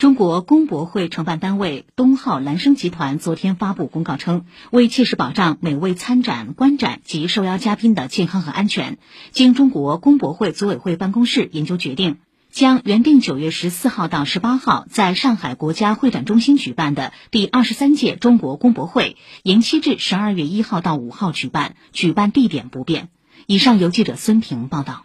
中国工博会承办单位东浩兰生集团昨天发布公告称，为切实保障每位参展、观展及受邀嘉宾的健康和安全，经中国工博会组委会办公室研究决定，将原定九月十四号到十八号在上海国家会展中心举办的第二十三届中国工博会延期至十二月一号到五号举办，举办地点不变。以上由记者孙平报道。